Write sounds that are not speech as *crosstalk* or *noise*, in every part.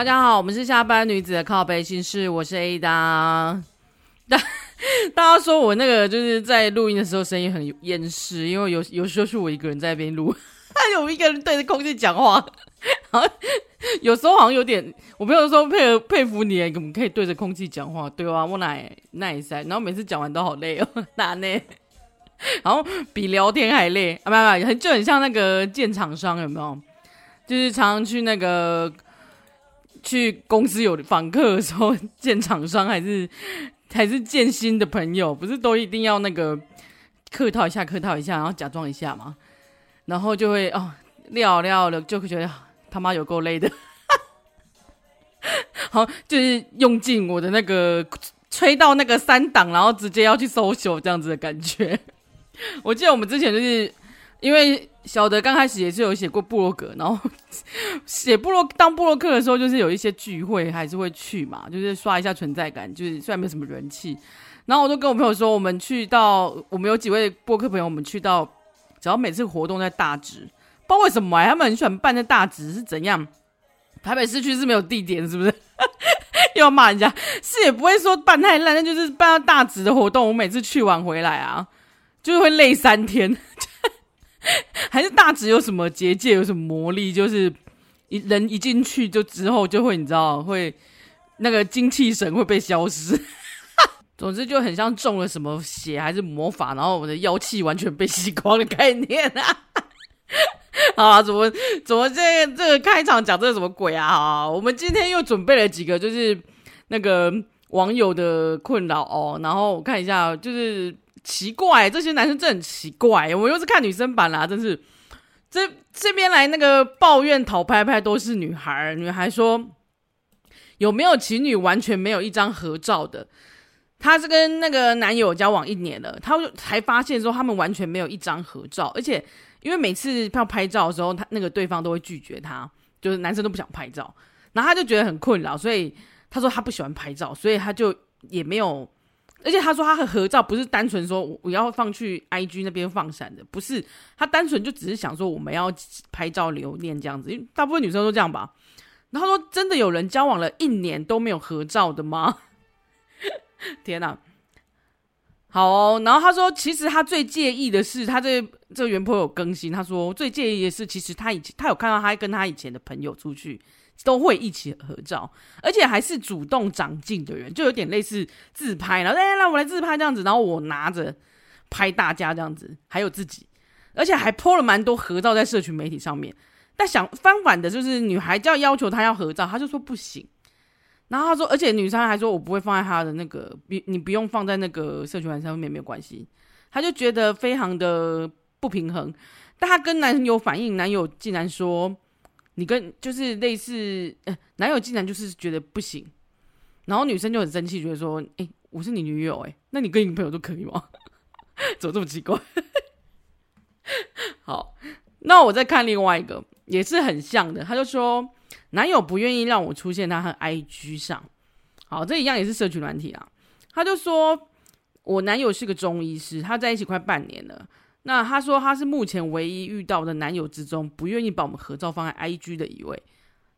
大家好，我们是下班女子的靠北心事，我是 Ada。大 *laughs* 大家说我那个就是在录音的时候声音很厌世，因为有有时候是我一个人在那边录，还 *laughs* 有一个人对着空气讲话，然 *laughs* 后有时候好像有点，我朋友说佩佩服你，怎么可以对着空气讲话？对啊，我奶奶塞，然后每次讲完都好累哦，哪呢？然后比聊天还累啊！没有没有，就很像那个建厂商有没有？就是常常去那个去公司有访客的时候见厂商，还是 *laughs* 还是见新的朋友，不是都一定要那个客套一下，客套一下，然后假装一下嘛？然后就会哦聊聊了，就会觉得他妈有够累的。*laughs* 好，就是用尽我的那个吹到那个三档，然后直接要去 social 这样子的感觉。*laughs* 我记得我们之前就是因为小德刚开始也是有写过部落格，然后 *laughs* 写部落当部落客的时候，就是有一些聚会还是会去嘛，就是刷一下存在感，就是虽然没什么人气，然后我都跟我朋友说，我们去到我们有几位播客朋友，我们去到只要每次活动在大直，不知道为什么、他们很喜欢办在大直是怎样？台北市区是没有地点是不是？又 *laughs* 要骂人家，是也不会说办太烂，那就是办到大直的活动，我每次去完回来啊。就是会累三天，*laughs* 还是大直有什么结界，有什么魔力？就是一人一进去就之后就会，你知道，会那个精气神会被消失。*laughs* 总之就很像中了什么邪还是魔法，然后我的妖气完全被吸光的概念啊！*laughs* 好啊，怎么怎么这、这个开场讲这个什么鬼啊？我们今天又准备了几个，就是那个网友的困扰哦。然后我看一下，就是。奇怪，这些男生真的很奇怪。我又是看女生版啦，真是。这这边来那个抱怨讨拍拍都是女孩，女孩说有没有情侣完全没有一张合照的？她是跟那个男友交往一年了，她才发现说他们完全没有一张合照，而且因为每次要拍照的时候，他那个对方都会拒绝她，就是男生都不想拍照，然后他就觉得很困扰，所以他说他不喜欢拍照，所以他就也没有。而且他说他和合照不是单纯说我要放去 IG 那边放闪的，不是，他单纯就只是想说我们要拍照留念这样子，因为大部分女生都这样吧。然后他说真的有人交往了一年都没有合照的吗？*laughs* 天哪！好，然后他说其实他最介意的是他这这个原 po 有更新，他说最介意的是其实他以前他有看到他跟他以前的朋友出去。都会一起合照，而且还是主动长进的人，就有点类似自拍，然后哎，让我来自拍这样子，然后我拿着拍大家这样子，还有自己，而且还 po 了蛮多合照在社群媒体上面。但想翻反的就是女孩就要要求他要合照，他就说不行。然后他说，而且女生还说我不会放在他的那个，你你不用放在那个社群网上面没有关系。他就觉得非常的不平衡，但他跟男友反映，男友竟然说。你跟就是类似，男友竟然就是觉得不行，然后女生就很生气，觉得说，哎，我是你女友，哎，那你跟你朋友都可以吗？*laughs* 怎么这么奇怪？*laughs* 好，那我再看另外一个，也是很像的，他就说，男友不愿意让我出现他和 IG 上，好，这一样也是社群软体啊，他就说我男友是个中医师，他在一起快半年了。那他说他是目前唯一遇到的男友之中不愿意把我们合照放在 IG 的一位，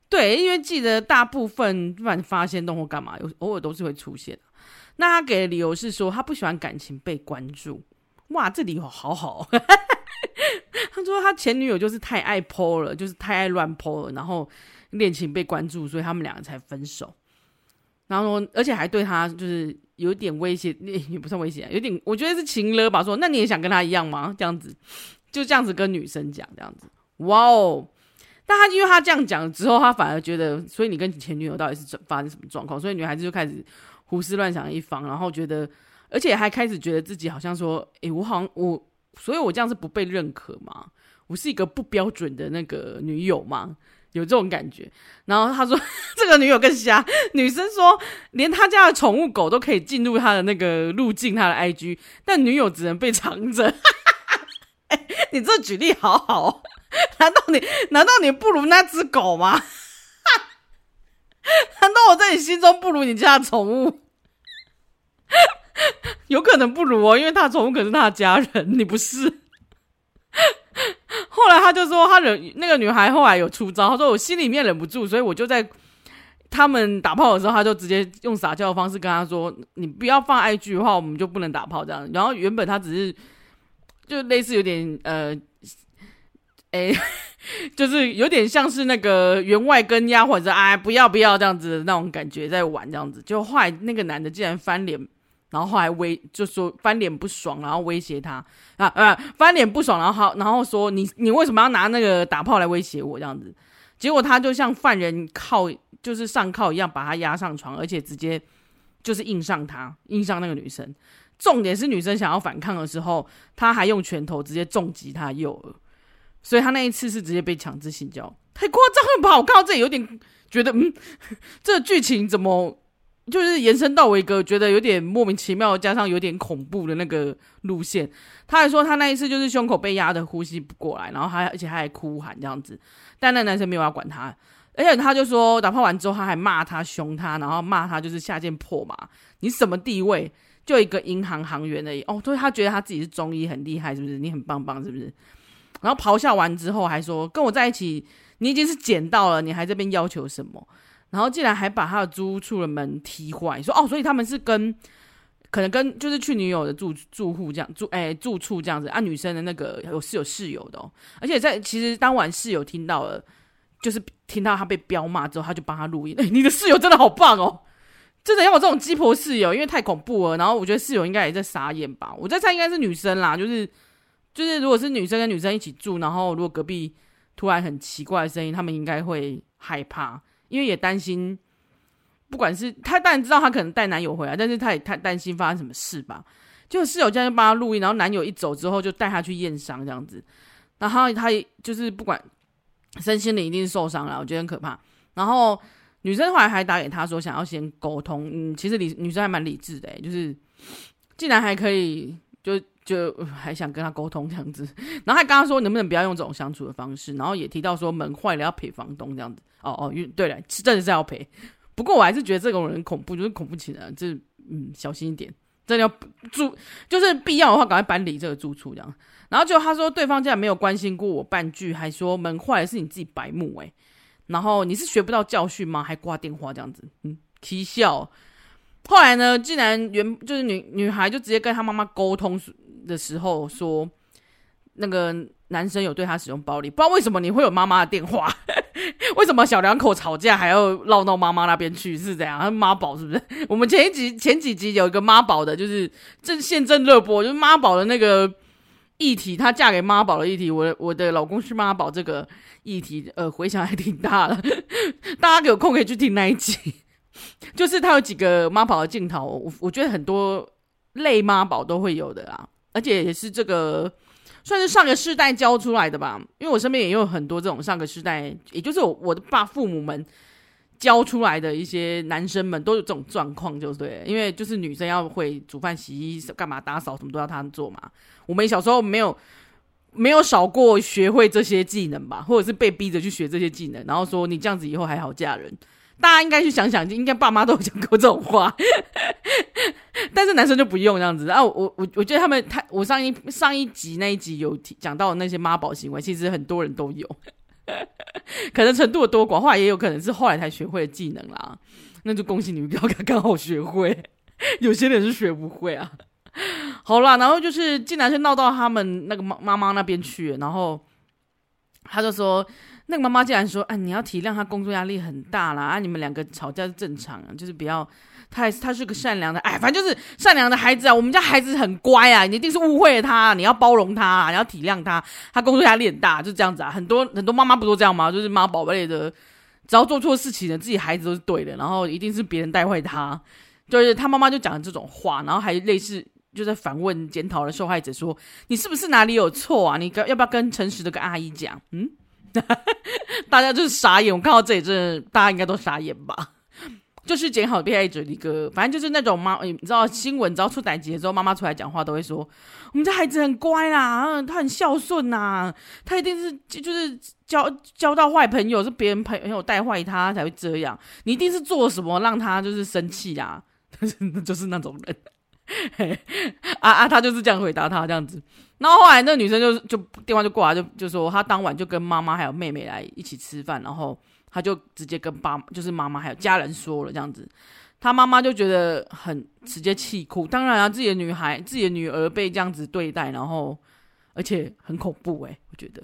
对，因为记得大部分不管发现动或干嘛，有偶尔都是会出现。那他给的理由是说他不喜欢感情被关注。哇，这理由好好。*laughs* 他说他前女友就是太爱 po 了，就是太爱乱 po 了，然后恋情被关注，所以他们两个才分手。然后，而且还对他就是有点威胁，*laughs* 也不算威胁，有点我觉得是情勒吧。说那你也想跟他一样吗？这样子，就这样子跟女生讲这样子。哇哦！但他因为他这样讲之后，他反而觉得，所以你跟前女友到底是发生什么状况？所以女孩子就开始胡思乱想一方，然后觉得，而且还开始觉得自己好像说，诶，我好像我，所以我这样是不被认可吗？我是一个不标准的那个女友吗？有这种感觉，然后他说 *laughs* 这个女友更瞎，女生说连他家的宠物狗都可以进入他的那个路径，他的 IG，但女友只能被藏着。欸，*laughs* 你这举例好好，*laughs* 难道你难道你不如那只狗吗？难道我在你心中不如你家的宠物？有可能不如哦，因为他宠物可是他的家人，你不是。后来他就说，他忍那个女孩后来有出招，他说我心里面忍不住，所以我就在他们打炮的时候，他就直接用撒娇的方式跟他说：“你不要放 IG 的话，我们就不能打炮这样。”然后原本他只是就类似有点呃，*laughs* 哎，*laughs* 就是有点像是那个员外跟丫鬟说：“哎，不要不要这样子的那种感觉，在玩这样子。”就后来那个男的竟然翻脸，然后后来威就说翻脸不爽，然后威胁他啊啊，翻脸不爽，然后好然后说：“你你为什么要拿那个打炮来威胁我这样子？”结果他就像犯人靠。就是上铐一样把他压上床，而且直接就是硬上他，硬上那个女生。重点是女生想要反抗的时候，他还用拳头直接重击她右耳，所以他那一次是直接被强制性交，太夸张了吧？我看到这里有点觉得，嗯，这剧情怎么 *laughs* 就是延伸到我一个觉得有点莫名其妙，加上有点恐怖的那个路线。他还说他那一次就是胸口被压的呼吸不过来，然后还而且他还哭喊这样子，但那男生没有要管他。而且他就说打炮完之后，他还骂他、凶他，然后骂他就是下贱破嘛，你什么地位？就一个银行行员而已哦，所以他觉得他自己是中医很厉害，是不是？你很棒棒，是不是？然后咆哮完之后还说跟我在一起，你已经是捡到了，你还这边要求什么？然后竟然还把他的租屋处的门踢坏，说哦，所以他们是跟可能跟就是去女友的住住户这样住哎住处这样子啊，女生的那个有是有室友的哦，而且在其实当晚室友听到了。就是听到他被飙骂之后，他就帮他录音。*laughs* 哎、你的室友真的好棒哦！真的要我这种鸡婆室友，因为太恐怖了。然后我觉得室友应该也在傻眼吧。我在猜应该是女生啦，就是就是如果是女生跟女生一起住，然后如果隔壁突然很奇怪的声音，他们应该会害怕，因为也担心。不管是他当然知道他可能带男友回来，但是他也太担心发生什么事吧。就室友这样就帮他录音，然后男友一走之后就带他去验伤这样子。然后他就是不管。身心灵一定是受伤了，我觉得很可怕。然后女生后来还打给他说想要先沟通，嗯，其实理女生还蛮理智的，就是竟然还可以就就还想跟他沟通这样子，然后还跟他说能不能不要用这种相处的方式，然后也提到说门坏了要赔房东这样子。哦哦，对了，真的是要赔。不过我还是觉得这种人恐怖，就是恐怖起来，就是嗯，小心一点，真的要住，就是必要的话赶快搬离这个住处这样。然后就他说，对方竟然没有关心过我半句，还说门坏了是你自己白目诶。然后你是学不到教训吗？还挂电话这样子，嗯，啼笑。后来呢，竟然原就是女女孩就直接跟她妈妈沟通的时候说，那个男生有对他使用暴力，不知道为什么你会有妈妈的电话，*laughs* 为什么小两口吵架还要绕到妈妈那边去？是这样？妈宝是不是？*laughs* 我们前一集前几集有一个妈宝的，就是正现正热播，就是妈宝的那个。议题，她嫁给妈宝的议题，我我的老公是妈宝这个议题，呃，回响还挺大的。*laughs* 大家有空可以去听那一集，就是他有几个妈宝的镜头，我我觉得很多类妈宝都会有的啊，而且也是这个算是上个世代教出来的吧，因为我身边也有很多这种上个世代，也就是我我的爸父母们。教出来的一些男生们都有这种状况，就对，因为就是女生要会煮饭、洗衣、干嘛、打扫，什么都要他们做嘛。我们小时候没有没有少过学会这些技能吧，或者是被逼着去学这些技能，然后说你这样子以后还好嫁人。大家应该去想想，应该爸妈都有讲过这种话，*laughs* 但是男生就不用这样子啊。我我我觉得他们他我上一上一集那一集有讲到那些妈宝行为，其实很多人都有。*laughs* 可能程度的多寡，话也有可能是后来才学会的技能啦。那就恭喜你们，刚刚好学会。*laughs* 有些人是学不会啊。好啦，然后就是竟然是闹到他们那个妈妈妈那边去，然后他就说，那个妈妈竟然说，哎，你要体谅他工作压力很大啦，啊，你们两个吵架是正常啊，就是不要。他他是个善良的，哎，反正就是善良的孩子啊。我们家孩子很乖啊，你一定是误会了他，你要包容他，你要体谅他。他工作压力很大，就这样子啊。很多很多妈妈不都这样吗？就是妈宝贝的，只要做错事情的，自己孩子都是对的，然后一定是别人带坏他。就是他妈妈就讲了这种话，然后还类似就在反问检讨的受害者说：“你是不是哪里有错啊？你要不要跟诚实的跟阿姨讲？”嗯，*laughs* 大家就是傻眼。我看到这里，真的大家应该都傻眼吧。就是检讨被害者的一个，反正就是那种妈，你知道新闻只要出歹疾的时候，妈妈出来讲话都会说，我们家孩子很乖啦，他很孝顺呐，他一定是就是交交到坏朋友，是别人朋友带坏他才会这样，你一定是做什么让他就是生气啊，*laughs* 就是那种人，*laughs* 啊啊，他就是这样回答他这样子。然后后来那女生就就电话就挂了，就就说她当晚就跟妈妈还有妹妹来一起吃饭，然后她就直接跟爸就是妈妈还有家人说了这样子，她妈妈就觉得很直接气哭。当然啊，自己的女孩自己的女儿被这样子对待，然后而且很恐怖诶、我觉得。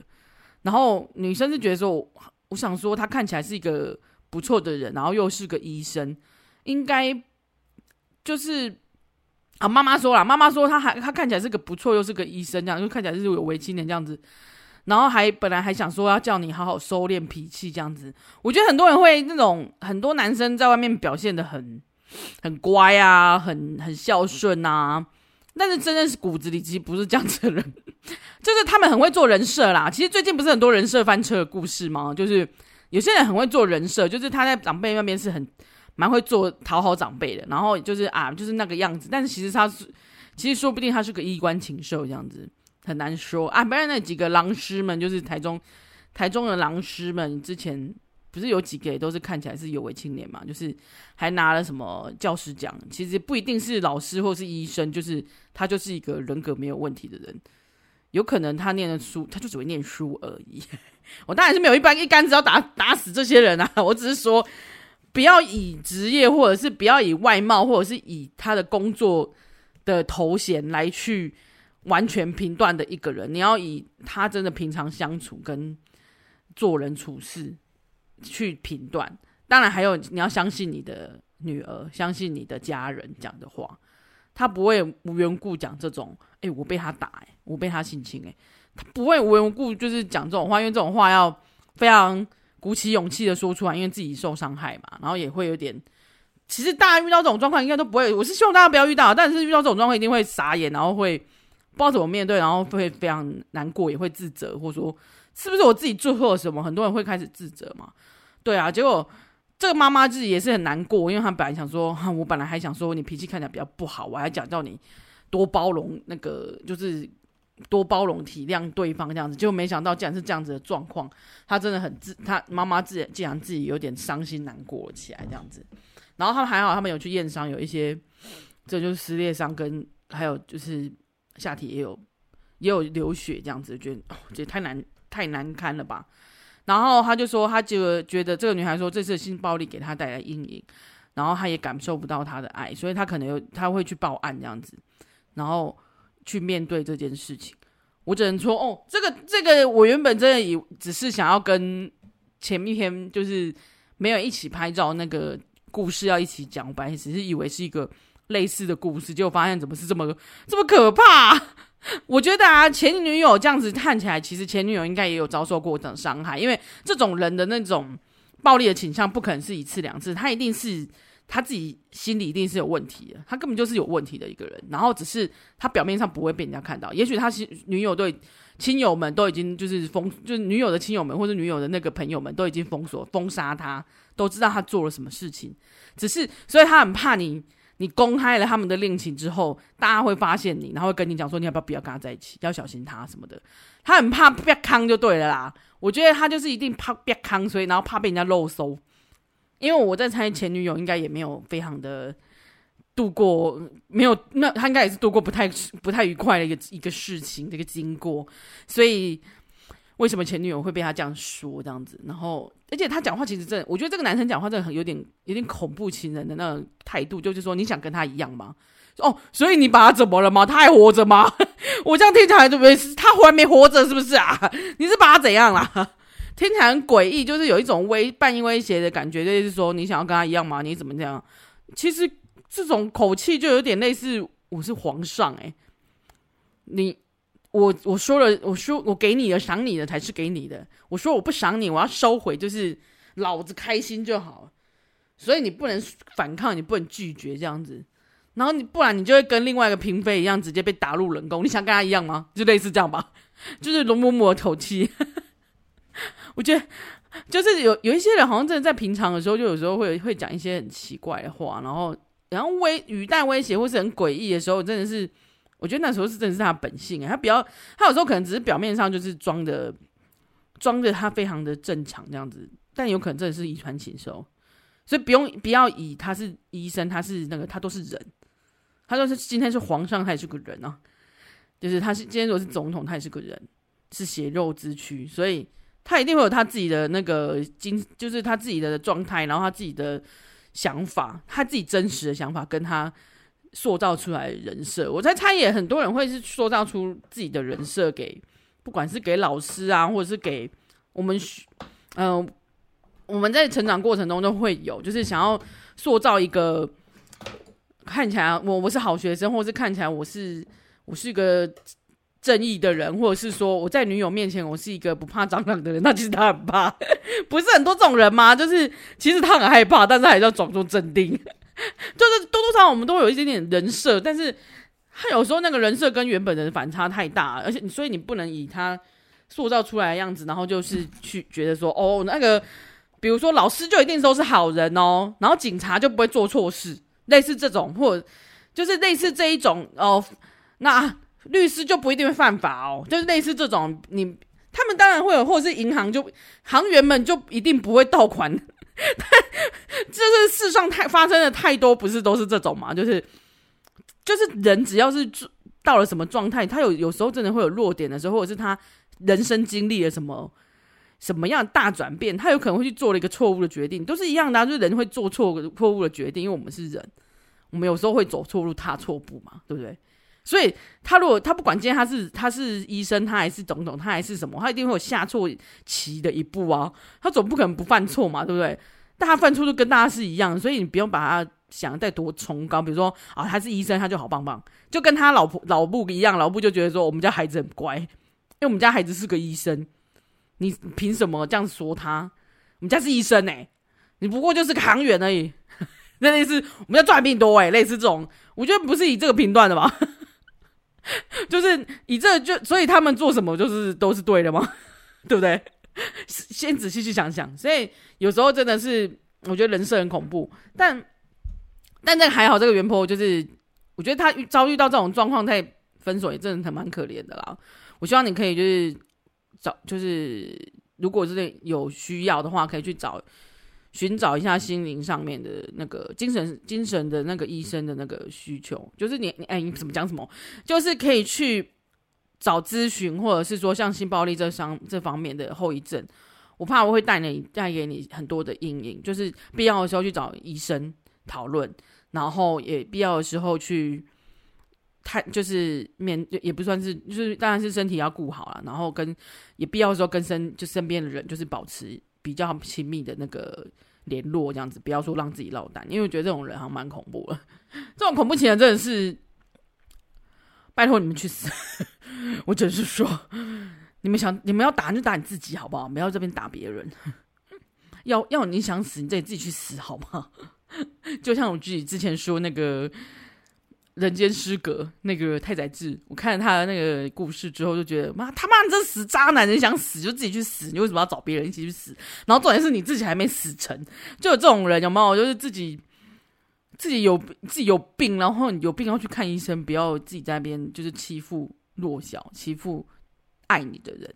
然后女生是觉得说，我想说她看起来是一个不错的人，然后又是个医生，应该就是。啊，妈妈说了，妈妈说他还他看起来是个不错，又是个医生，这样就看起来是有为青年这样子。然后还本来还想说要叫你好好收敛脾气这样子。我觉得很多人会那种很多男生在外面表现得很很乖啊，很很孝顺啊，但是真的是骨子里其实不是这样子的人，*laughs* 就是他们很会做人设啦。其实最近不是很多人设翻车的故事吗？就是有些人很会做人设，就是他在长辈那边是很。蛮会做讨好长辈的，然后就是啊，就是那个样子。但是其实他是，其实说不定他是个衣冠禽兽这样子，很难说啊。不然那几个狼师们，就是台中台中的狼师们，之前不是有几个也都是看起来是有为青年嘛，就是还拿了什么教师奖。其实不一定是老师或是医生，就是他就是一个人格没有问题的人。有可能他念的书，他就只会念书而已。我当然是没有一般一竿子要打打死这些人啊，我只是说。不要以职业，或者是不要以外貌，或者是以他的工作的头衔来去完全评断的一个人。你要以他真的平常相处跟做人处事去评断。当然，还有你要相信你的女儿，相信你的家人讲的话，他不会无缘故讲这种。哎、我被他打、欸，哎，我被他性侵、欸，哎，他不会无缘无故就是讲这种话，因为这种话要非常。鼓起勇气的说出来，因为自己受伤害嘛，然后也会有点。其实大家遇到这种状况应该都不会，我是希望大家不要遇到，但是遇到这种状况一定会傻眼，然后会不知道怎么面对，然后会非常难过，也会自责，或者说是不是我自己做错了什么？很多人会开始自责嘛。对啊，结果这个妈妈自己也是很难过，因为她本来想说，我本来还想说你脾气看起来比较不好，我还讲叫你多包容那个，就是。多包容体谅对方这样子，就没想到竟然是这样子的状况。他真的很自，他妈妈自竟然自己有点伤心难过起来这样子。然后他们还好，他们有去验伤，有一些这就是撕裂伤，跟还有就是下体也有也有流血这样子，觉得哦，觉得太难太难堪了吧。然后他就说，他就觉得这个女孩说这次性暴力给他带来阴影，然后他也感受不到他的爱，所以他可能有他会去报案这样子，然后。去面对这件事情，我只能说，哦，这个这个，我原本真的以只是想要跟前一天就是没有一起拍照那个故事要一起讲，我本来只是以为是一个类似的故事，结果发现怎么是这么这么可怕？*laughs* 我觉得啊，前女友这样子看起来，其实前女友应该也有遭受过这种伤害，因为这种人的那种暴力的倾向不可能是一次两次，他一定是。他自己心里一定是有问题的，他根本就是有问题的一个人，然后只是他表面上不会被人家看到。也许他女友对亲友们都已经就是封，就是女友的亲友们或者女友的那个朋友们都已经封锁、封杀他，都知道他做了什么事情。只是，所以他很怕你，你公开了他们的恋情之后，大家会发现你，然后会跟你讲说，你要不要不要跟他在一起，要小心他什么的。他很怕被坑就对了啦。我觉得他就是一定怕被坑，所以然后怕被人家肉搜。因为我在猜前女友应该也没有非常的度过，没有那他应该也是度过不太不太愉快的一个一个事情，这个经过，所以为什么前女友会被他这样说这样子？然后而且他讲话其实真的，我觉得这个男生讲话真的很有点有点恐怖情人的那种态度，就是说你想跟他一样吗？哦，所以你把他怎么了吗？他还活着吗？我这样听起来就没事，他还没活着是不是啊？*laughs* 你是把他怎样啦？听起来很诡异，就是有一种威半威胁的感觉，就是说你想要跟他一样吗？你怎么这样？其实这种口气就有点类似我是皇上哎、你我我说了，我说我给你的赏你的才是给你的，我说我不赏你，我要收回，就是老子开心就好，所以你不能反抗，你不能拒绝这样子，然后你不然你就会跟另外一个嫔妃一样，直接被打入冷宫。你想跟他一样吗？就类似这样吧，就是容嬷嬷的口气。我觉得就是有有一些人好像真的在平常的时候，就有时候会会讲一些很奇怪的话，然后然后威语带威胁或是很诡异的时候，真的是我觉得那时候是真的是他本性啊，他比较他有时候可能只是表面上就是装的装的他非常的正常这样子，但有可能真的是遗传禽兽，所以不用不要以他是医生，他是那个他都是人，他说是今天是皇上，他也是个人啊。就是他是今天如果是总统，他也是个人，是血肉之躯，所以他一定会有他自己的那个经，就是他自己的状态，然后他自己的想法，他自己真实的想法，跟他塑造出来的人设。我在猜，也很多人会是塑造出自己的人设给，不管是给老师啊，或者是给我们，嗯、我们在成长过程中都会有，就是想要塑造一个。看起来我我是好学生，或是看起来我是我是一个正义的人，或者是说我在女友面前我是一个不怕蟑螂的人，*laughs* 那其实他很怕，*laughs* 不是很多这种人吗？就是其实他很害怕，但是还是要装作镇定，*laughs* 就是多多少少我们都有一点点人设，但是他有时候那个人设跟原本的反差太大，而且所以你不能以他塑造出来的样子，然后就是去觉得说哦那个，比如说老师就一定都是好人哦，然后警察就不会做错事。类似这种，或就是类似这一种哦，那律师就不一定会犯法哦。就是类似这种，你他们当然会有，或者是银行就行员们就一定不会盗款。*laughs* 但就是世上太发生的太多，不是都是这种嘛？就是就是人只要是到了什么状态，他有有时候真的会有弱点的时候，或者是他人生经历了什么。什么样的大转变，他有可能会去做了一个错误的决定，都是一样的，就是人会做错错误的决定，因为我们是人，我们有时候会走错路、踏错步嘛，对不对？所以他如果他不管今天他是他是医生，他还是总统，他还是什么，他一定会有下错棋的一步啊，他总不可能不犯错嘛，对不对？但他犯错就跟大家是一样，所以你不用把他想得再多崇高，比如说啊，他是医生，他就好棒棒，就跟他老婆老布一样，老布就觉得说我们家孩子很乖，因为我们家孩子是个医生。你凭什么这样说他？我们家是医生哎、你不过就是个行员而已。那类似我们家赚比你多哎、类似这种，我觉得不是以这个评断的吧？*laughs* 就是以这、就所以他们做什么就是都是对的吗？*laughs* 对不对？先仔细去想想。所以有时候真的是我觉得人设很恐怖，但但这个还好，这个原 PO 就是我觉得他遭遇到这种状况，他也分手也真的蛮可怜的啦。我希望你可以就是。找就是，如果真的有需要的话，可以去找寻找一下心灵上面的那个精神精神的那个医生的那个需求。就是你你哎，你怎么讲什么？就是可以去找咨询，或者是说像性暴力这方这方面的后遗症，我怕我会带你带给你很多的阴影。就是必要的时候去找医生讨论，然后也必要的时候去。太就是面也不算是，就是当然是身体要顾好了，然后跟也必要的时候跟身就身边的人就是保持比较亲密的那个联络，这样子不要说让自己落单，因为我觉得这种人还蛮恐怖的，*laughs* 这种恐怖情人真的是拜托你们去死！*laughs* 我只是说，你们想你们要打就打你自己好不好？不要这边打别人，*laughs* 要要你想死你自己自己去死好不好？就像我自己之前说那个。人间失格，那个太宰治，我看了他的那个故事之后，就觉得妈他妈你这死渣男，人想死就自己去死，你为什么要找别人一起去死？然后重点是你自己还没死成，就有这种人有没有？就是自己自己有自己有病，然后有病要去看医生，不要自己在那边就是欺负弱小，欺负爱你的人，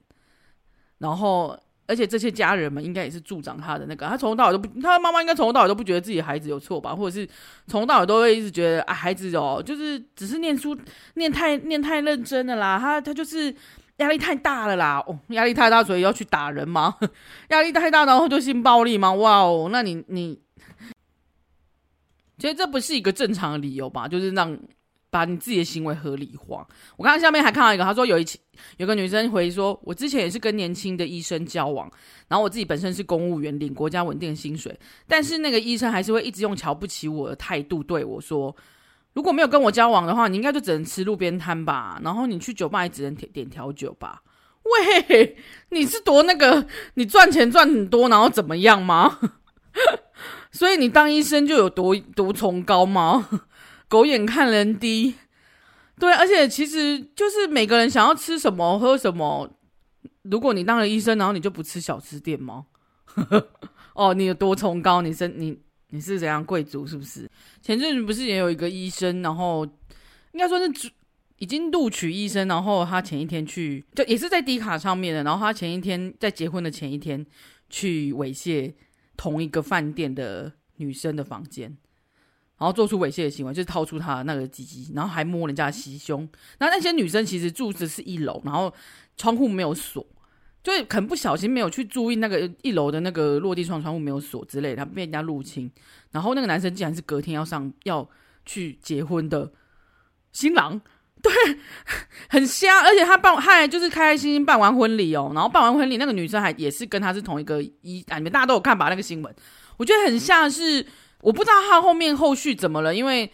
然后。而且这些家人们应该也是助长他的那个，他从头到尾都不，他妈妈应该从头到尾都不觉得自己孩子有错吧，或者是从头到尾都会一直觉得啊，孩子哦，就是只是念书念太念太认真了啦，他他就是压力太大了啦，哦，压力太大所以要去打人吗？*laughs* 压力太大然后就性暴力吗？哇哦，那你你，其实这不是一个正常的理由吧？就是让。把你自己的行为合理化。我刚刚下面还看到一个，他说有一期有个女生回说，我之前也是跟年轻的医生交往，然后我自己本身是公务员，领国家稳定薪水，但是那个医生还是会一直用瞧不起我的态度对我说，如果没有跟我交往的话，你应该就只能吃路边摊吧，然后你去酒吧也只能点点调酒吧。喂，你是多那个？你赚钱赚很多，然后怎么样吗？*laughs* 所以你当医生就有多多崇高吗？狗眼看人低，对，而且其实就是每个人想要吃什么喝什么。如果你当了医生，然后你就不吃小吃店吗？*laughs* 哦，你有多崇高？你是你你是怎样贵族？是不是？前阵子不是也有一个医生，然后应该说是已经录取医生，然后他前一天去，就也是在 D 卡上面的，然后他前一天在结婚的前一天去猥亵同一个饭店的女生的房间。然后做出猥亵的行为，就是掏出他的那个鸡鸡，然后还摸人家的袭胸。那那些女生其实住的是一楼，然后窗户没有锁，就很不小心没有去注意那个一楼的那个落地窗窗户没有锁之类的，他被人家入侵。然后那个男生竟然是隔天要上要去结婚的新郎。*laughs* 对，很瞎，而且他办，他还就是开开心心办完婚礼哦，然后办完婚礼，那个女生还也是跟他是同一个一啊，你们大家都有看吧？那个新闻，我觉得很像是，我不知道他后面后续怎么了，因为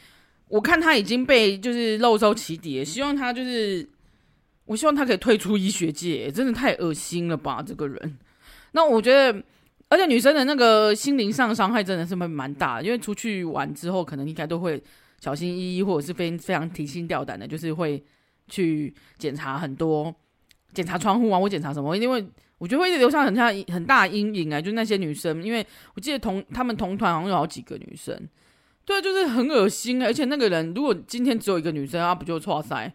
我看他已经被就是漏收起底，希望他就是，我希望他可以退出医学界，真的太恶心了吧，这个人。那我觉得，而且女生的那个心灵上伤害真的是会蛮大，因为出去玩之后，可能应该都会。小心翼翼，或者是非非常提心吊胆的，就是会去检查很多，检查窗户啊，或检查什么？因为我觉得会留下很大很大阴影啊。就那些女生，因为我记得同他们同团好像有好几个女生，对，就是很恶心。而且那个人如果今天只有一个女生，他不就错塞？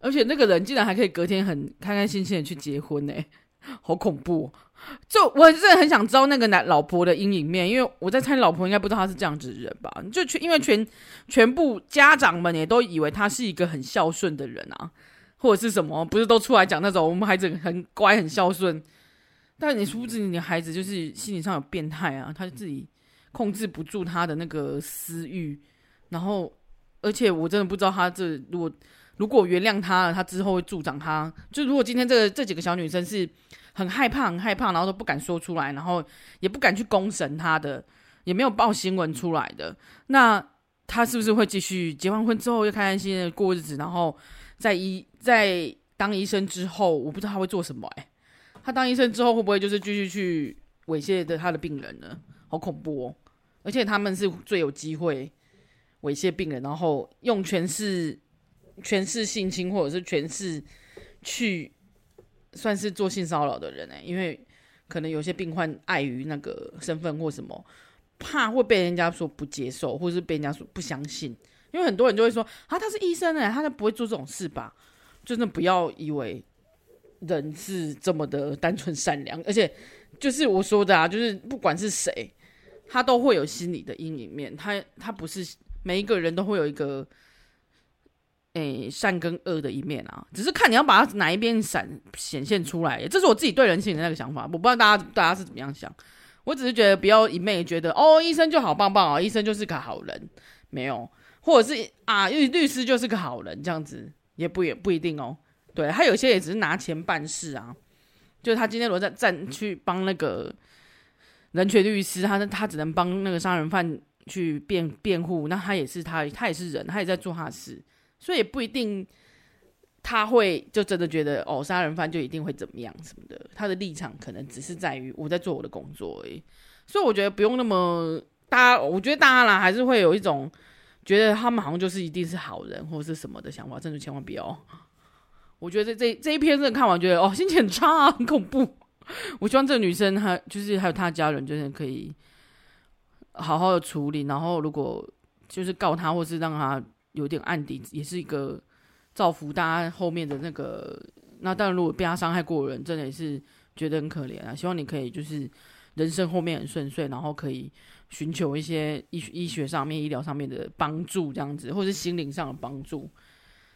而且那个人竟然还可以隔天很开开心心的去结婚呢，好恐怖！就我真的很想知道那个男老婆的阴影面，因为我在猜老婆应该不知道他是这样子的人吧？就全因为全全部家长们也都以为他是一个很孝顺的人啊，或者是什么，不是都出来讲那种我们孩子很乖很孝顺，但你殊不知你的孩子就是心理上有变态啊，他自己控制不住他的那个私欲，然后而且我真的不知道他这如果如果原谅他了，他之后会助长他，就如果今天这个这几个小女生是。很害怕，很害怕，然后都不敢说出来，然后也不敢去公审他的，也没有报新闻出来的。那他是不是会继续结完婚之后又开开心心的过日子？然后在医在当医生之后，我不知道他会做什么、欸。哎，他当医生之后会不会就是继续去猥亵的他的病人呢？好恐怖哦！而且他们是最有机会猥亵病人，然后用权势、权势性侵，或者是权势去。算是做性骚扰的人呢、因为可能有些病患碍于那个身份或什么，怕会被人家说不接受，或者是被人家说不相信。因为很多人就会说啊，他是医生哎、他就不会做这种事吧？真的不要以为人是这么的单纯善良，*laughs* 而且就是我说的啊，就是不管是谁，他都会有心理的阴影面，他他不是每一个人都会有一个。诶、善跟恶的一面啊，只是看你要把它哪一边闪显现出来，这是我自己对人性的那个想法。我不知道大家大家是怎么样想，我只是觉得不要一昧觉得哦，医生就好棒棒哦，医生就是个好人，没有，或者是啊律律师就是个好人，这样子。也不也不一定哦。对，他有些也只是拿钱办事啊，就他今天如果在站去帮那个人权律师，他他只能帮那个杀人犯去辩辩护，那他也是他他也是人，他也在做他的事。所以也不一定他会就真的觉得哦，杀人犯就一定会怎么样什么的。他的立场可能只是在于我在做我的工作而已。所以我觉得不用那么大家，我觉得大家啦还是会有一种觉得他们好像就是一定是好人或者是什么的想法，真的千万不要。我觉得这这一篇真的看完觉得哦，心情很差啊，很恐怖。我希望这个女生她就是还有她的家人，就是可以好好的处理。然后如果就是告他，或是让他。有点案底，也是一个造福大家后面的那个。那当然，如果被他伤害过的人，真的也是觉得很可怜啊。希望你可以就是人生后面很顺遂，然后可以寻求一些医医学上面、医疗上面的帮助，这样子，或是心灵上的帮助。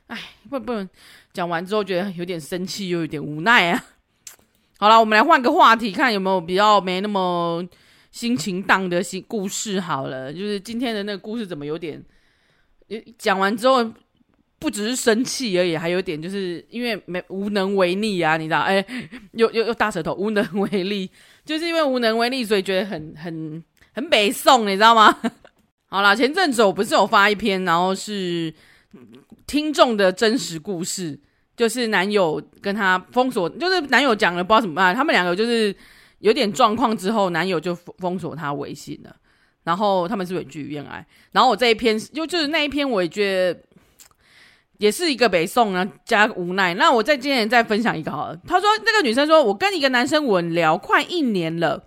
哎，不不，讲完之后觉得有点生气，又有点无奈啊。*laughs* 好了，我们来换个话题，看有没有比较没那么心情荡的新故事。好了，就是今天的那个故事怎么有点。讲完之后，不只是生气而已，还有点就是因为没无能为力啊，你知道？哎、又又又大舌头，无能为力，就是因为无能为力，所以觉得很很很北宋，你知道吗？*laughs* 好啦，前阵子我不是有发一篇，然后是听众的真实故事，就是男友跟他封锁，就是男友讲了不知道怎么办，他们两个就是有点状况之后，男友就封锁他微信了。然后他们是远距离恋爱，然后我这一篇就就是那一篇，我也觉得也是一个北宋啊加无奈。那我再今天再分享一个好了。他说那个女生说，我跟一个男生稳聊快一年了，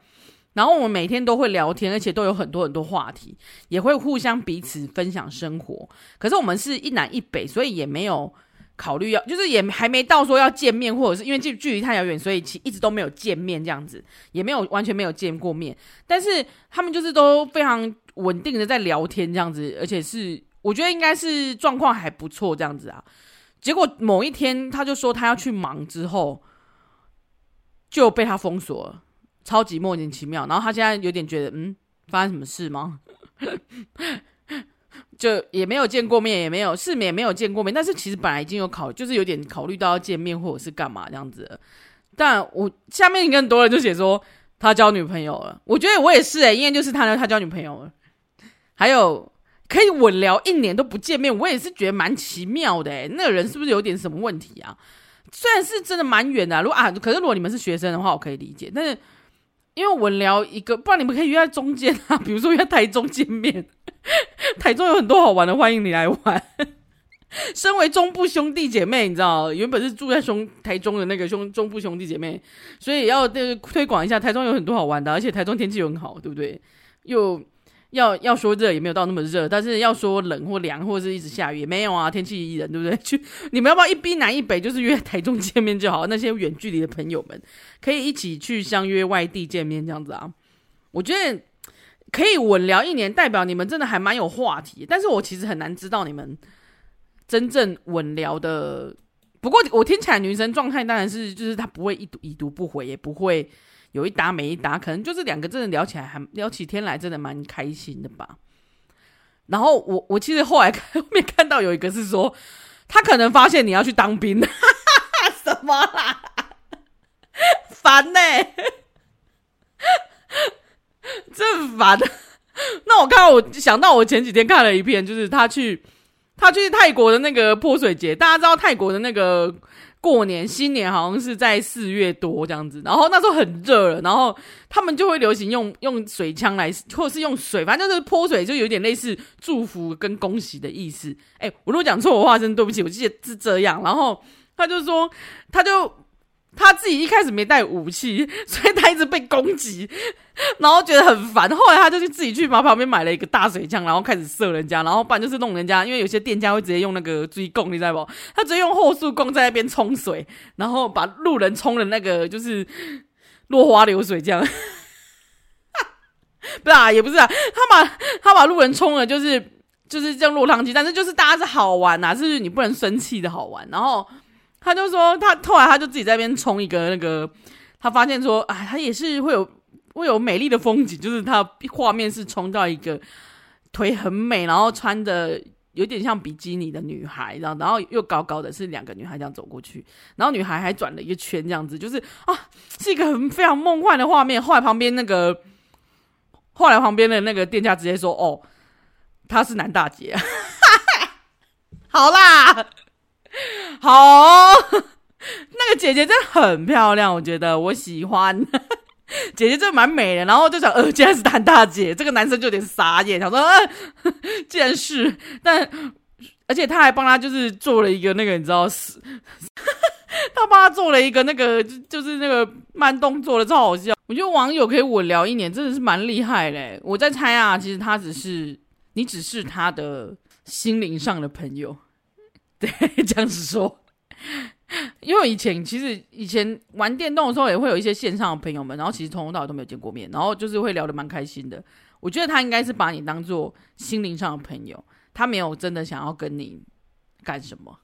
然后我们每天都会聊天，而且都有很多很多话题，也会互相彼此分享生活。可是我们是一南一北，所以也没有考虑要，就是也还没到说要见面，或者是因为距距离太遥远，所以其一直都没有见面这样子，也没有完全没有见过面。但是他们就是都非常稳定的在聊天这样子，而且是我觉得应该是状况还不错这样子啊。结果某一天他就说他要去忙，之后就被他封锁了，超级莫名其妙。然后他现在有点觉得，嗯，发生什么事吗？*laughs* 就也没有见过面，也没有是，也没有见过面。但是其实本来已经有考，就是有点考虑到要见面或者是干嘛这样子。但我下面更多人就写说他交女朋友了。我觉得我也是诶、欸，因为就是他他交女朋友了。还有可以稳聊一年都不见面，我也是觉得蛮奇妙的诶、那个人是不是有点什么问题啊？虽然是真的蛮远的、如果啊，可是如果你们是学生的话，我可以理解。但是因为我聊一个，不然你们可以约在中间啊，*laughs* 比如说约台中见面。*laughs* 台中有很多好玩的，欢迎你来玩。*laughs* 身为中部兄弟姐妹，你知道，原本是住在兄台中的那个兄中部兄弟姐妹，所以要那个推广一下，台中有很多好玩的，而且台中天气很好，对不对？又要要说热也没有到那么热，但是要说冷或凉或者是一直下雨没有啊，天气宜人，对不对？*laughs* 去你们要不要一逼南一北，就是约台中见面就好？那些远距离的朋友们可以一起去相约外地见面，这样子啊？我觉得。可以稳聊一年，代表你们真的还蛮有话题。但是我其实很难知道你们真正稳聊的。不过我听起来女生状态当然是，就是她不会一读已读不回，也不会有一搭没一搭，可能就是两个真的聊起来还聊起天来，真的蛮开心的吧。然后我我其实后来看后面看到有一个是说，他可能发现你要去当兵，*laughs* 什么啦？烦呢、真烦！那我看到我想到我前几天看了一篇，就是他去他去泰国的那个泼水节。大家知道泰国的那个过年新年好像是在四月多这样子，然后那时候很热了，然后他们就会流行用用水枪来，或者是用水，反正就是泼水，就有点类似祝福跟恭喜的意思。哎，我如果讲错的话，真对不起，我记得是这样。然后他就说，他就。他自己一开始没带武器，*laughs* 所以他一直被攻击，*laughs* 然后觉得很烦。后来他就去自己去把旁边买了一个大水枪，然后开始射人家，然后不然就是弄人家。因为有些店家会直接用那个追供，你知道不？他直接用后速供在那边冲水，然后把路人冲的那个就是落花流水这样。*laughs* 不是啊，也不是啊，他把他把路人冲了，就是就是这样落汤鸡。但是就是大家是好玩呐、啊，是你不能生气的好玩，然后。他就说，他后来他就自己在那边冲一个那个，他发现说，哎，他也是会有会有美丽的风景，就是他画面是冲到一个腿很美，然后穿的有点像比基尼的女孩，然后然后又高高的，是两个女孩这样走过去，然后女孩还转了一个圈，这样子，就是啊，是一个很非常梦幻的画面。后来旁边那个，后来旁边的那个店家直接说，哦，他是男大姐，*laughs* 好啦。*laughs* 好、那个姐姐真的很漂亮，我觉得我喜欢。*laughs* 姐姐真的蛮美的，然后就想，呃，竟然是谭大姐，这个男生就有点傻眼，想说，呃，*laughs* 既然是，但而且他还帮他就是做了一个那个，你知道是，他帮他做了一个那个，就是那个慢动作的，超好笑。我觉得网友可以稳聊一年，真的是蛮厉害嘞。我在猜啊，其实他只是你，只是他的心灵上的朋友。*laughs* 对，这样子说，因为以前其实以前玩电动的时候，也会有一些线上的朋友们，然后其实从头到尾都没有见过面，然后就是会聊得蛮开心的。我觉得他应该是把你当做心灵上的朋友，他没有真的想要跟你干什么，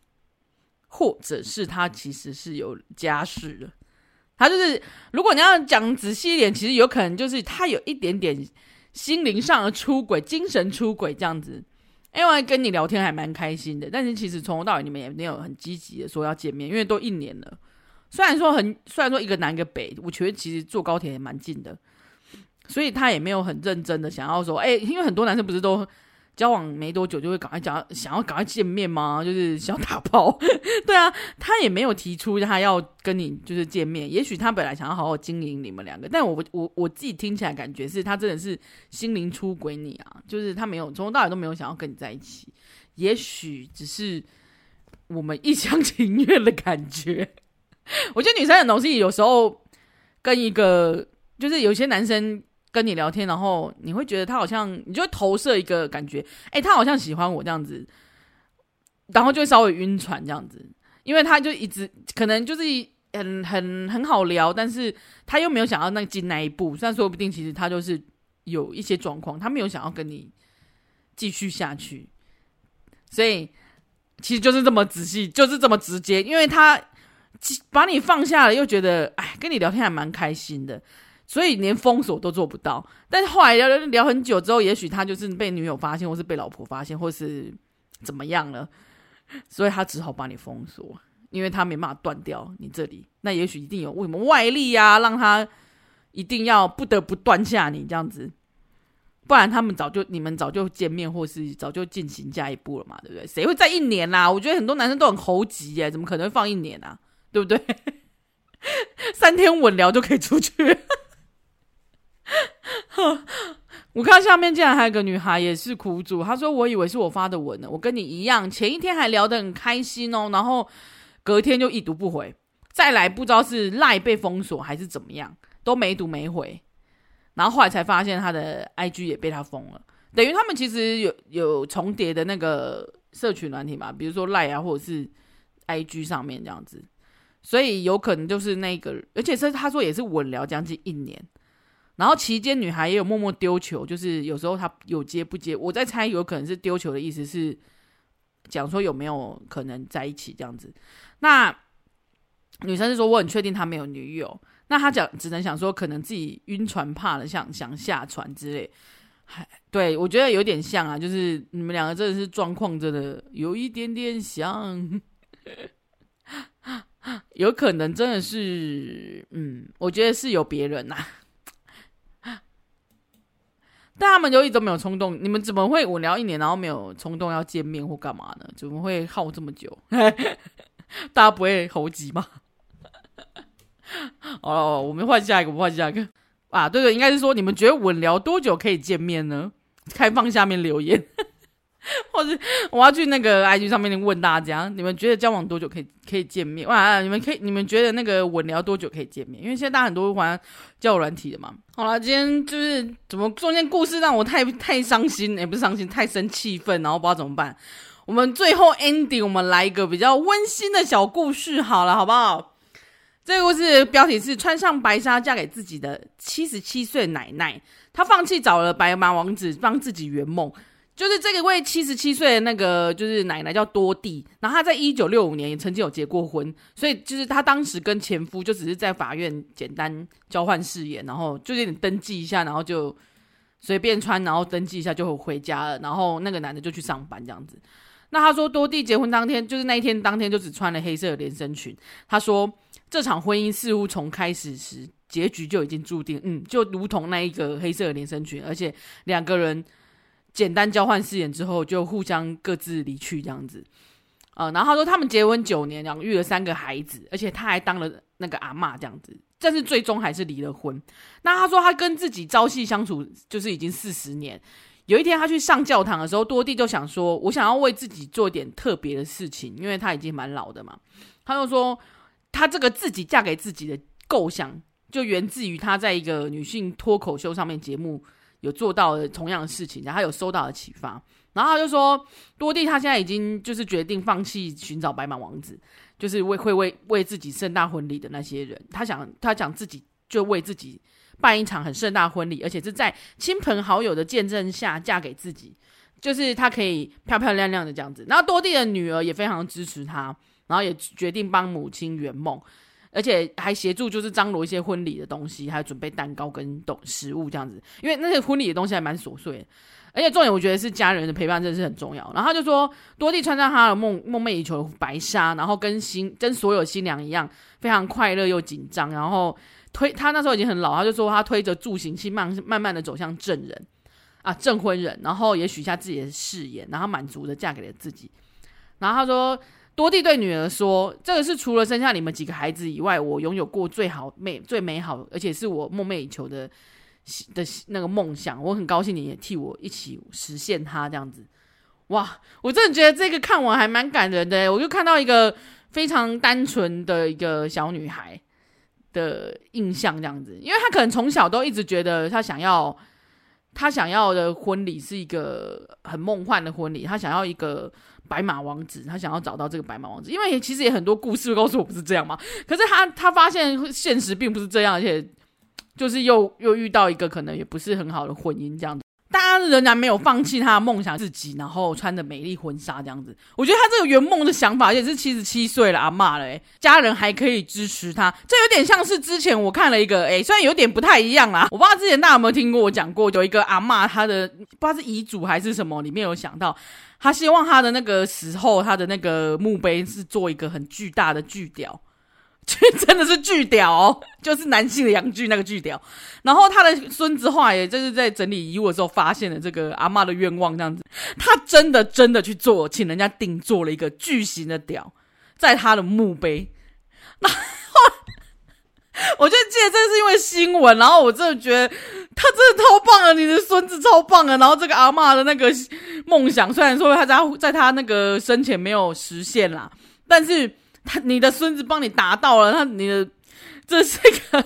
或者是他其实是有家室的。他就是，如果你要讲仔细一点，其实有可能就是他有一点点心灵上的出轨、精神出轨这样子。因为跟你聊天还蛮开心的，但是其实从头到尾你们也没有很积极的说要见面，因为都一年了。虽然说很，虽然说一个南一个北，我觉得其实坐高铁也蛮近的，所以他也没有很认真的想要说，哎，因为很多男生不是都。交往没多久就会赶快讲，*laughs* 想要赶快见面吗？就是想打炮，*laughs* 对啊，他也没有提出他要跟你就是见面。也许他本来想要好好经营你们两个，但我我我自己听起来感觉是他真的是心灵出轨你啊，就是他没有从头到尾都没有想要跟你在一起。也许只是我们一厢情愿的感觉。*laughs* 我觉得女生很容易有时候跟一个就是有些男生。跟你聊天，然后你会觉得他好像，你就会投射一个感觉，哎，他好像喜欢我这样子，然后就会稍微晕船这样子。因为他就一直可能就是很很很好聊，但是他又没有想要那进那一步，虽然说不定其实他就是有一些状况，他没有想要跟你继续下去，所以其实就是这么仔细，就是这么直接，因为他把你放下了，又觉得哎，跟你聊天还蛮开心的。所以连封锁都做不到，但是后来聊聊很久之后，也许他就是被女友发现，或是被老婆发现，或是怎么样了，所以他只好把你封锁，因为他没办法断掉你这里。那也许一定有为什么外力啊，让他一定要不得不断下你这样子，不然他们早就你们早就见面，或是早就进行下一步了嘛，对不对？谁会在一年啦、啊？我觉得很多男生都很猴急耶，怎么可能放一年啊？对不对？*laughs* 三天稳聊就可以出去。*laughs* 我看下面竟然还有个女孩也是苦主，她说：“我以为是我发的文呢，我跟你一样，前一天还聊得很开心哦，然后隔天就已读不回，再来不知道是赖被封锁还是怎么样，都没读没回，然后后来才发现他的 IG 也被他封了，等于他们其实有有重叠的那个社群软体嘛，比如说赖啊或者是 IG 上面这样子，所以有可能就是那个，而且是他说也是稳聊将近一年。”然后期间，女孩也有默默丢球，就是有时候她有接不接，我在猜有可能是丢球的意思是讲说有没有可能在一起这样子。那女生是说我很确定他没有女友，那她讲只能想说可能自己晕船怕了，想想下船之类。还对我觉得有点像啊，就是你们两个真的是状况真的有一点点像，*laughs* 有可能真的是嗯，我觉得是有别人呐、但他们就一直没有冲动，你们怎么会稳聊一年，然后没有冲动要见面或干嘛呢？怎么会耗这么久？*laughs* 大家不会猴急吗？*laughs* 哦，我们换下一个，我们换下一个啊！对对，应该是说你们觉得稳聊多久可以见面呢？开放下面留言。*laughs* 或者我要去那个 IG 上面问大家，你们觉得交往多久可以可以见面？哇，你们可以，你们觉得那个稳聊多久可以见面？因为现在大家很多玩交友软体的嘛。好了，今天就是怎么中间故事让我太太伤心，也不是伤心，太生气愤，然后不知道怎么办。我们最后 ending，我们来一个比较温馨的小故事，好了，好不好？这个故事标题是穿上白纱嫁给自己的七十七岁奶奶，她放弃找了白马王子帮自己圆梦。就是这个位七十七岁的那个，就是奶奶叫多蒂，然后她在一九六五年也曾经有结过婚，所以就是她当时跟前夫就只是在法院简单交换誓言，然后就有点登记一下，然后就随便穿，然后登记一下就回家了，然后那个男的就去上班这样子。那他说多蒂结婚当天，就是那一天当天就只穿了黑色的连身裙。他说这场婚姻似乎从开始时结局就已经注定，嗯，就如同那一个黑色的连身裙，而且两个人。简单交换誓言之后，就互相各自离去这样子，呃，然后他说他们结婚九年，养育了三个孩子，而且他还当了那个阿嬷这样子，但是最终还是离了婚。那他说他跟自己朝夕相处就是已经四十年，有一天他去上教堂的时候，多蒂就想说，我想要为自己做点特别的事情，因为他已经蛮老的嘛。他就说他这个自己嫁给自己的构想，就源自于他在一个女性脱口秀上面节目。有做到的同样的事情，然后他有收到的启发，然后他就说，多蒂他现在已经就是决定放弃寻找白马王子，就是为会为为自己盛大婚礼的那些人，他想他想自己就为自己办一场很盛大婚礼，而且是在亲朋好友的见证下嫁给自己，就是他可以漂漂亮亮的这样子。然后多蒂的女儿也非常支持他，然后也决定帮母亲圆梦。而且还协助，就是张罗一些婚礼的东西，还有准备蛋糕跟懂食物这样子。因为那些婚礼的东西还蛮琐碎的，而且重点我觉得是家人的陪伴真的是很重要。然后他就说，多蒂穿上他的梦梦寐以求白纱，然后跟新跟所有新娘一样，非常快乐又紧张。然后推他那时候已经很老，他就说他推着助行器慢慢慢的走向证人啊证婚人，然后也许下自己的誓言，然后满足的嫁给了自己。然后他说。多蒂对女儿说：“这个是除了生下你们几个孩子以外，我拥有过最好美、最美好，而且是我梦寐以求的的那个梦想。我很高兴你也替我一起实现它，这样子。哇，我真的觉得这个看完还蛮感人的。我就看到一个非常单纯的一个小女孩的印象，这样子，因为她可能从小都一直觉得她想要他想要的婚礼是一个很梦幻的婚礼，他想要一个白马王子，他想要找到这个白马王子，因为其实也很多故事告诉我不是这样嘛。*laughs* 可是他他发现现实并不是这样，而且就是又又遇到一个可能也不是很好的婚姻这样子。大家仍然没有放弃他的梦想，自己然后穿着美丽婚纱这样子。我觉得他这个圆梦的想法也是七十七岁了阿嬷了，家人还可以支持他，这有点像是之前我看了一个，哎，虽然有点不太一样啦，我不知道之前大家有没有听过我讲过，有一个阿嬷，她的不知道是遗嘱还是什么，里面有想到，他希望他的那个死后，他的那个墓碑是做一个很巨大的巨雕。*laughs* 真的是巨屌哦，就是男性的阳具那个巨屌。然后他的孙子话，也就是在整理遗物的时候发现了这个阿嬷的愿望，这样子，他真的真的去做，请人家定做了一个巨型的屌，在他的墓碑。然后我就记得这是因为新闻，然后我真的觉得他真的超棒啊，你的孙子超棒啊。然后这个阿嬷的那个梦想，虽然说他在在他那个生前没有实现啦，但是。他，你的孙子帮你达到了，他，你的，这是一个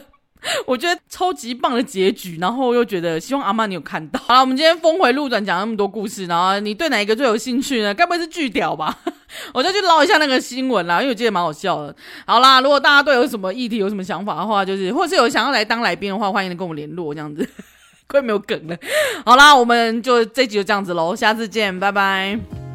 我觉得超级棒的结局，然后又觉得希望阿嬷你有看到。好了，我们今天峰回路转讲那么多故事，然后你对哪一个最有兴趣呢？该不会是巨屌吧？*laughs* 我就去捞一下那个新闻啦，因为我记得蛮好笑的。好啦，如果大家对有什么议题有什么想法的话，就是或是有想要来当来宾的话，欢迎跟我联络这样子。*laughs* 快没有梗了。好啦，我们就这集就这样子喽，下次见，拜拜。